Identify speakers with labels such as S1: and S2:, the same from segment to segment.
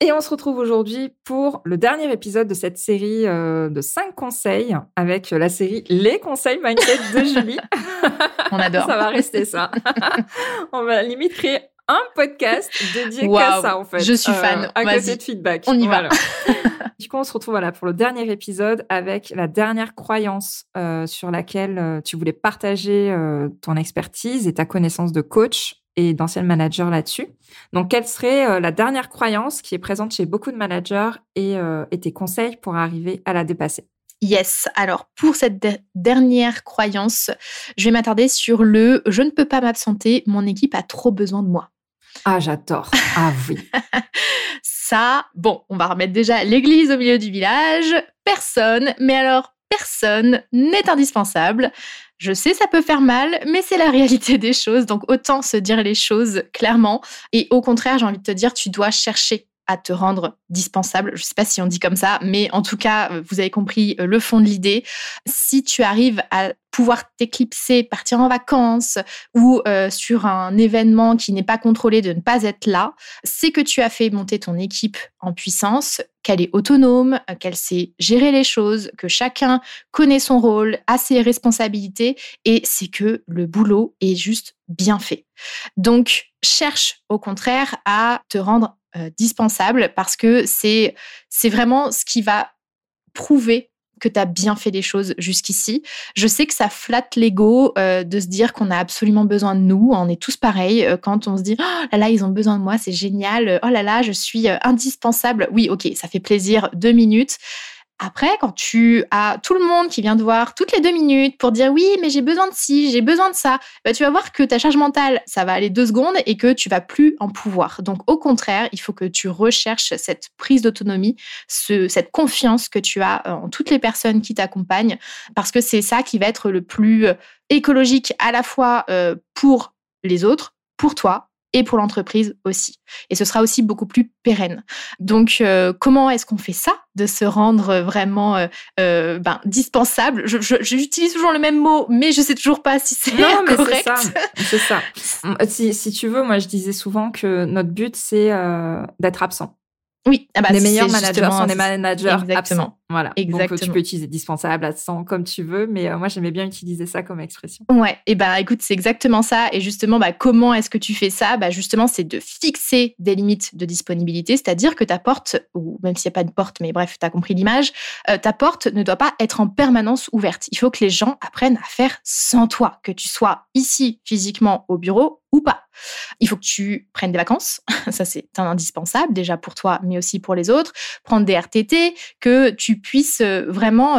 S1: Et on se retrouve aujourd'hui pour le dernier épisode de cette série euh, de 5 conseils avec la série Les conseils mindset de Julie.
S2: On adore.
S1: ça va rester ça. on va limite créer un podcast dédié qu'à ça en fait.
S2: Je suis fan.
S1: Euh, à côté de feedback.
S2: On y va.
S1: du coup, on se retrouve voilà pour le dernier épisode avec la dernière croyance euh, sur laquelle euh, tu voulais partager euh, ton expertise et ta connaissance de coach et d'ancien manager là-dessus. Donc, quelle serait euh, la dernière croyance qui est présente chez beaucoup de managers et, euh, et tes conseils pour arriver à la dépasser?
S2: Yes. Alors, pour cette de- dernière croyance, je vais m'attarder sur le je ne peux pas m'absenter, mon équipe a trop besoin de moi.
S1: Ah, j'adore. Ah oui.
S2: Ça, bon, on va remettre déjà l'église au milieu du village. Personne, mais alors personne n'est indispensable. Je sais, ça peut faire mal, mais c'est la réalité des choses. Donc autant se dire les choses clairement. Et au contraire, j'ai envie de te dire, tu dois chercher à te rendre dispensable. Je ne sais pas si on dit comme ça, mais en tout cas, euh, vous avez compris euh, le fond de l'idée. Si tu arrives à pouvoir t'éclipser, partir en vacances ou euh, sur un événement qui n'est pas contrôlé de ne pas être là, c'est que tu as fait monter ton équipe en puissance, qu'elle est autonome, qu'elle sait gérer les choses, que chacun connaît son rôle, a ses responsabilités et c'est que le boulot est juste bien fait. Donc, cherche au contraire à te rendre euh, dispensable parce que c'est vraiment ce qui va prouver que tu as bien fait les choses jusqu'ici. Je sais que ça flatte l'ego euh, de se dire qu'on a absolument besoin de nous. On est tous pareils euh, quand on se dit oh là là ils ont besoin de moi, c'est génial. Oh là là je suis indispensable. Oui ok ça fait plaisir deux minutes. Après, quand tu as tout le monde qui vient te voir toutes les deux minutes pour dire oui, mais j'ai besoin de ci, j'ai besoin de ça, bah, tu vas voir que ta charge mentale, ça va aller deux secondes et que tu vas plus en pouvoir. Donc, au contraire, il faut que tu recherches cette prise d'autonomie, ce- cette confiance que tu as euh, en toutes les personnes qui t'accompagnent, parce que c'est ça qui va être le plus euh, écologique à la fois euh, pour les autres, pour toi et pour l'entreprise aussi. Et ce sera aussi beaucoup plus pérenne. Donc, euh, comment est-ce qu'on fait ça De se rendre vraiment euh, euh, ben, dispensable? J'utilise toujours le même mot, mais je sais toujours pas si c'est correct.
S1: ça. C'est ça. Si, si tu veux, moi, je disais souvent que notre but, c'est d'être absent.
S2: Oui, ah bah,
S1: les meilleurs managers sont des managers
S2: Exactement.
S1: absents. Voilà. Donc,
S2: Exactement.
S1: tu peux utiliser dispensable, absent, comme tu veux, mais euh, moi, j'aimais bien utiliser ça comme expression.
S2: Ouais, et ben écoute, c'est exactement ça. Et justement, bah, comment est-ce que tu fais ça? Bah, Justement, c'est de fixer des limites de disponibilité, c'est-à-dire que ta porte, ou même s'il n'y a pas de porte, mais bref, tu as compris l'image, euh, ta porte ne doit pas être en permanence ouverte. Il faut que les gens apprennent à faire sans toi, que tu sois ici physiquement au bureau ou pas. Il faut que tu prennes des vacances, ça c'est indispensable déjà pour toi, mais aussi pour les autres. Prendre des RTT, que tu puisses euh, vraiment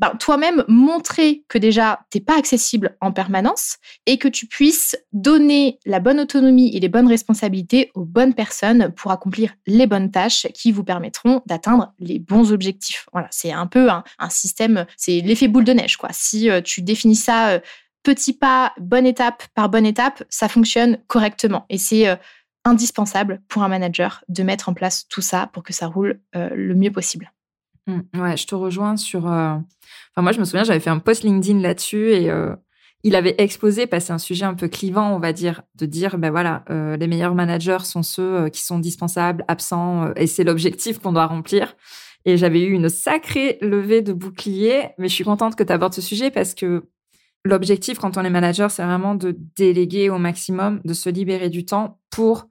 S2: ben, toi-même montrer que déjà t'es pas accessible en permanence et que tu puisses donner la bonne autonomie et les bonnes responsabilités aux bonnes personnes pour accomplir les bonnes tâches qui vous permettront d'atteindre les bons objectifs. Voilà, c'est un peu un, système, c'est l'effet boule de neige quoi. Si euh, tu définis ça petit pas, bonne étape par bonne étape, ça fonctionne correctement et c'est euh, indispensable pour un manager de mettre en place tout ça pour que ça roule euh, le mieux possible.
S1: Mm, ouais, je te rejoins sur. euh, Enfin, moi, je me souviens, j'avais fait un post LinkedIn là-dessus et il avait exposé, parce que c'est un sujet un peu clivant, on va dire, de dire, ben voilà, les meilleurs managers sont ceux qui sont dispensables, absents, et c'est l'objectif qu'on doit remplir. Et j'avais eu une sacrée levée de bouclier, mais je suis contente que tu abordes ce sujet parce que l'objectif quand on est manager, c'est vraiment de déléguer au maximum, de se libérer du temps pour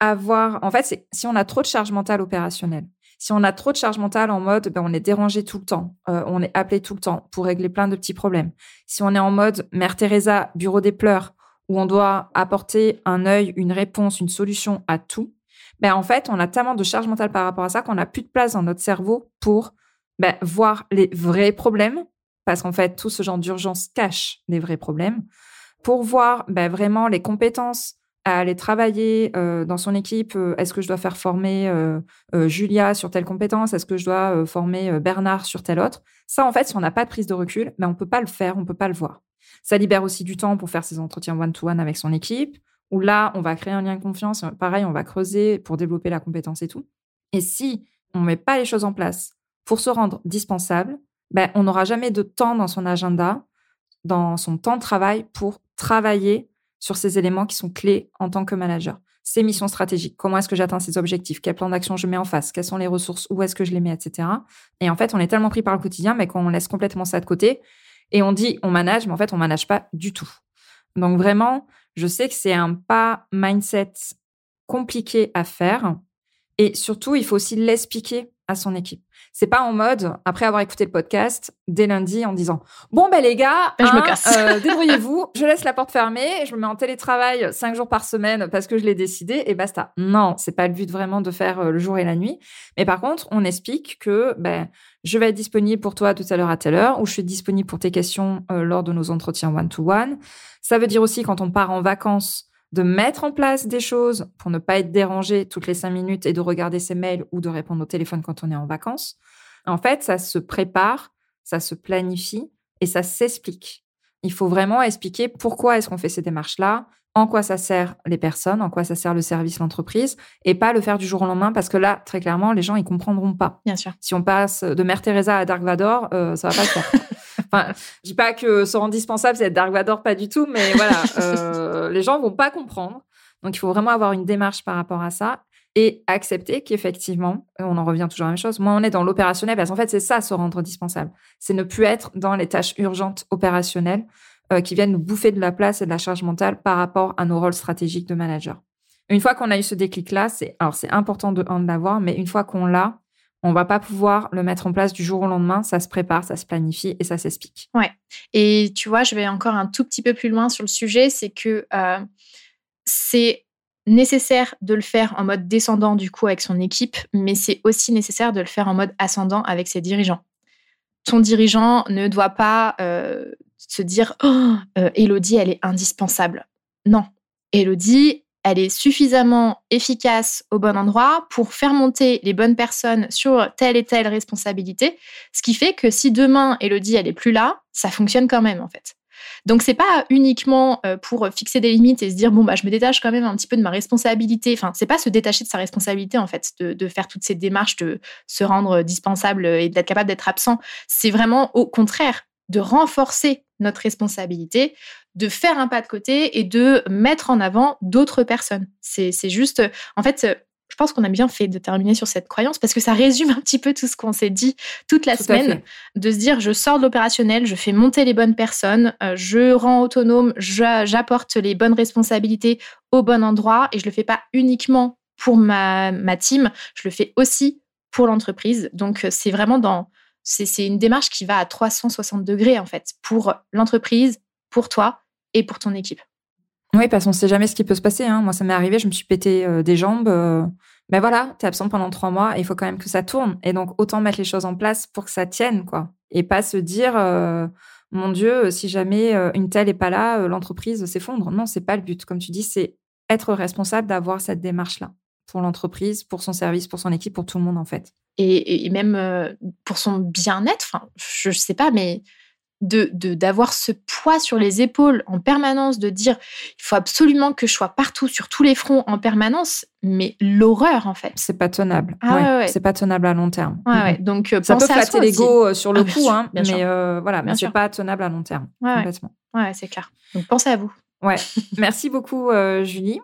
S1: avoir. En fait, si on a trop de charge mentale opérationnelle, si on a trop de charge mentale en mode, ben, on est dérangé tout le temps, euh, on est appelé tout le temps pour régler plein de petits problèmes. Si on est en mode Mère Teresa, bureau des pleurs, où on doit apporter un œil, une réponse, une solution à tout, ben en fait, on a tellement de charge mentale par rapport à ça qu'on n'a plus de place dans notre cerveau pour ben, voir les vrais problèmes, parce qu'en fait, tout ce genre d'urgence cache les vrais problèmes, pour voir ben, vraiment les compétences à aller travailler euh, dans son équipe. euh, Est-ce que je dois faire former euh, Julia sur telle compétence? Est-ce que je dois former Bernard sur telle autre? Ça, en fait, si on n'a pas de prise de recul, mais on peut pas le faire, on peut pas le voir. Ça libère aussi du temps pour faire ses entretiens one-to-one avec son équipe, où là, on va créer un lien de confiance. Pareil, on va creuser pour développer la compétence et tout. Et si on met pas les choses en place pour se rendre dispensable, ben, on n'aura jamais de temps dans son agenda, dans son temps de travail pour travailler sur ces éléments qui sont clés en tant que manager. Ces missions stratégiques, comment est-ce que j'atteins ces objectifs, quel plan d'action je mets en face, quelles sont les ressources, où est-ce que je les mets, etc. Et en fait, on est tellement pris par le quotidien, mais qu'on laisse complètement ça de côté et on dit on manage, mais en fait, on manage pas du tout. Donc vraiment, je sais que c'est un pas mindset compliqué à faire. Et surtout, il faut aussi l'expliquer à son équipe. C'est pas en mode, après avoir écouté le podcast, dès lundi, en disant Bon, ben les gars,
S2: Ben, je me
S1: hein,
S2: casse.
S1: euh, débrouillez-vous, je laisse la porte fermée, je me mets en télétravail cinq jours par semaine parce que je l'ai décidé et basta. Non, c'est pas le but vraiment de faire euh, le jour et la nuit. Mais par contre, on explique que ben, je vais être disponible pour toi tout à l'heure à telle heure ou je suis disponible pour tes questions euh, lors de nos entretiens one-to-one. Ça veut dire aussi quand on part en vacances de mettre en place des choses pour ne pas être dérangé toutes les cinq minutes et de regarder ses mails ou de répondre au téléphone quand on est en vacances. En fait, ça se prépare, ça se planifie et ça s'explique. Il faut vraiment expliquer pourquoi est-ce qu'on fait ces démarches-là, en quoi ça sert les personnes, en quoi ça sert le service, l'entreprise, et pas le faire du jour au lendemain parce que là, très clairement, les gens, ils comprendront pas.
S2: Bien sûr.
S1: Si on passe de Mère Teresa à Dark Vador, euh, ça va pas le faire. Enfin, je dis pas que ce indispensable, c'est être Dark Vador, pas du tout, mais voilà, euh, les gens vont pas comprendre. Donc, il faut vraiment avoir une démarche par rapport à ça et accepter qu'effectivement, on en revient toujours à la même chose, moins on est dans l'opérationnel, parce qu'en fait, c'est ça, se rendre dispensable. C'est ne plus être dans les tâches urgentes opérationnelles euh, qui viennent nous bouffer de la place et de la charge mentale par rapport à nos rôles stratégiques de manager. Une fois qu'on a eu ce déclic-là, c'est alors c'est important de l'avoir, mais une fois qu'on l'a, on va pas pouvoir le mettre en place du jour au lendemain. Ça se prépare, ça se planifie et ça s'explique.
S2: Et tu vois, je vais encore un tout petit peu plus loin sur le sujet, c'est que euh, c'est nécessaire de le faire en mode descendant du coup avec son équipe, mais c'est aussi nécessaire de le faire en mode ascendant avec ses dirigeants. Ton dirigeant ne doit pas euh, se dire oh, euh, Elodie, elle est indispensable. Non, Elodie, elle est suffisamment efficace au bon endroit pour faire monter les bonnes personnes sur telle et telle responsabilité, ce qui fait que si demain Elodie elle est plus là, ça fonctionne quand même en fait. Donc c'est pas uniquement euh, pour fixer des limites et se dire bon bah je me détache quand même un petit peu de ma responsabilité. Enfin c'est pas se détacher de sa responsabilité en fait, de, de faire toutes ces démarches, de se rendre dispensable et d'être capable d'être absent. C'est vraiment au contraire de renforcer notre responsabilité, de faire un pas de côté et de mettre en avant d'autres personnes. C'est juste, en fait, je pense qu'on a bien fait de terminer sur cette croyance parce que ça résume un petit peu tout ce qu'on s'est dit toute la
S1: Tout
S2: semaine, de se dire je sors de l'opérationnel, je fais monter les bonnes personnes, euh, je rends autonome, j'apporte les bonnes responsabilités au bon endroit et je le fais pas uniquement pour ma, ma team, je le fais aussi pour l'entreprise. Donc euh, c'est vraiment dans c'est une démarche qui va à 360 degrés en fait pour l'entreprise, pour toi et pour ton équipe.
S1: Oui, parce qu'on sait jamais ce qui peut se passer. Hein. Moi, ça m'est arrivé, je me suis pété euh, des jambes. euh, Mais voilà, t'es absente pendant trois mois, et il faut quand même que ça tourne. Et donc, autant mettre les choses en place pour que ça tienne, quoi. Et pas se dire, euh, mon Dieu, si jamais euh, une telle est pas là, euh, l'entreprise s'effondre. Non, c'est pas le but. Comme tu dis, c'est être responsable d'avoir cette démarche-là pour l'entreprise, pour son service, pour son équipe, pour tout le monde, en fait.
S2: et, et même euh, pour son bien-être, enfin, je ne sais pas, mais de d'avoir ce poids sur les épaules en permanence, de dire il faut absolument que je sois partout sur tous les fronts en permanence, mais l'horreur en fait.
S1: C'est pas tenable.
S2: Ah ouais, ouais.
S1: C'est pas tenable à long terme.
S2: Ouais. Donc euh,
S1: Ça peut flatter l'ego euh, sur le
S2: Ah,
S1: coup, hein, mais euh, voilà,
S2: Bien
S1: mais c'est pas tenable à long terme. Complètement.
S2: Ouais, c'est clair. Donc pensez à vous.
S1: Ouais, merci beaucoup euh, Julie.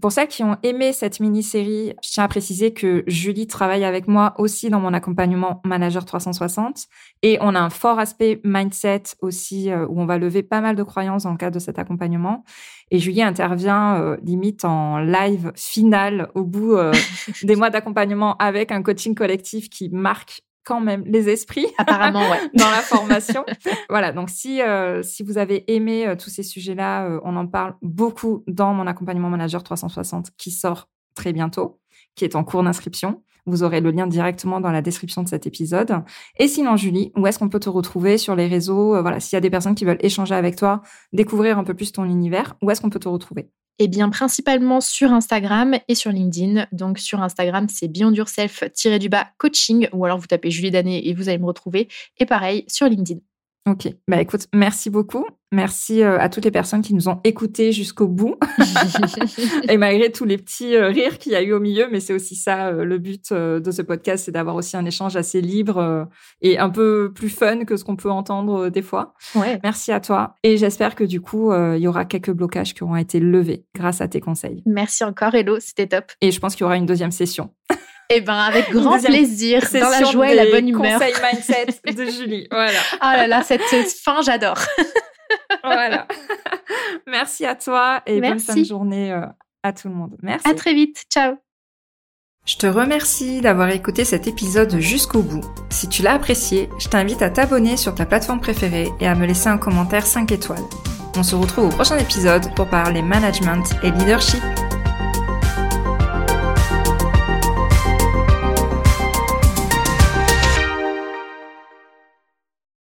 S1: Pour celles qui ont aimé cette mini-série, je tiens à préciser que Julie travaille avec moi aussi dans mon accompagnement Manager 360 et on a un fort aspect mindset aussi euh, où on va lever pas mal de croyances dans le cadre de cet accompagnement. Et Julie intervient euh, limite en live final au bout euh, des mois d'accompagnement avec un coaching collectif qui marque quand même les esprits
S2: Apparemment, ouais.
S1: dans la formation. voilà, donc si, euh, si vous avez aimé euh, tous ces sujets-là, euh, on en parle beaucoup dans mon accompagnement manager 360 qui sort très bientôt, qui est en cours d'inscription. Vous aurez le lien directement dans la description de cet épisode. Et sinon, Julie, où est-ce qu'on peut te retrouver sur les réseaux? Voilà, s'il y a des personnes qui veulent échanger avec toi, découvrir un peu plus ton univers, où est-ce qu'on peut te retrouver?
S2: Eh bien, principalement sur Instagram et sur LinkedIn. Donc, sur Instagram, c'est Beyond Yourself-du-bas coaching, ou alors vous tapez Julie Danet et vous allez me retrouver. Et pareil, sur LinkedIn.
S1: Ok, bah écoute, merci beaucoup. Merci euh, à toutes les personnes qui nous ont écoutés jusqu'au bout. et malgré tous les petits euh, rires qu'il y a eu au milieu, mais c'est aussi ça euh, le but de ce podcast, c'est d'avoir aussi un échange assez libre et un peu plus fun que ce qu'on peut entendre des fois.
S2: Ouais.
S1: Merci à toi. Et j'espère que du coup, il y aura quelques blocages qui auront été levés grâce à tes conseils.
S2: Merci encore, Hello, c'était top.
S1: Et je pense qu'il y aura une deuxième session.
S2: Eh ben, avec grand plaisir, dans la joie et la bonne humeur.
S1: Conseil mindset de Julie. Voilà.
S2: Ah là là, cette fin, j'adore.
S1: voilà. Merci à toi et bonne fin de journée euh, à tout le monde. Merci.
S2: À très vite. Ciao.
S1: Je te remercie d'avoir écouté cet épisode jusqu'au bout. Si tu l'as apprécié, je t'invite à t'abonner sur ta plateforme préférée et à me laisser un commentaire 5 étoiles. On se retrouve au prochain épisode pour parler management et leadership.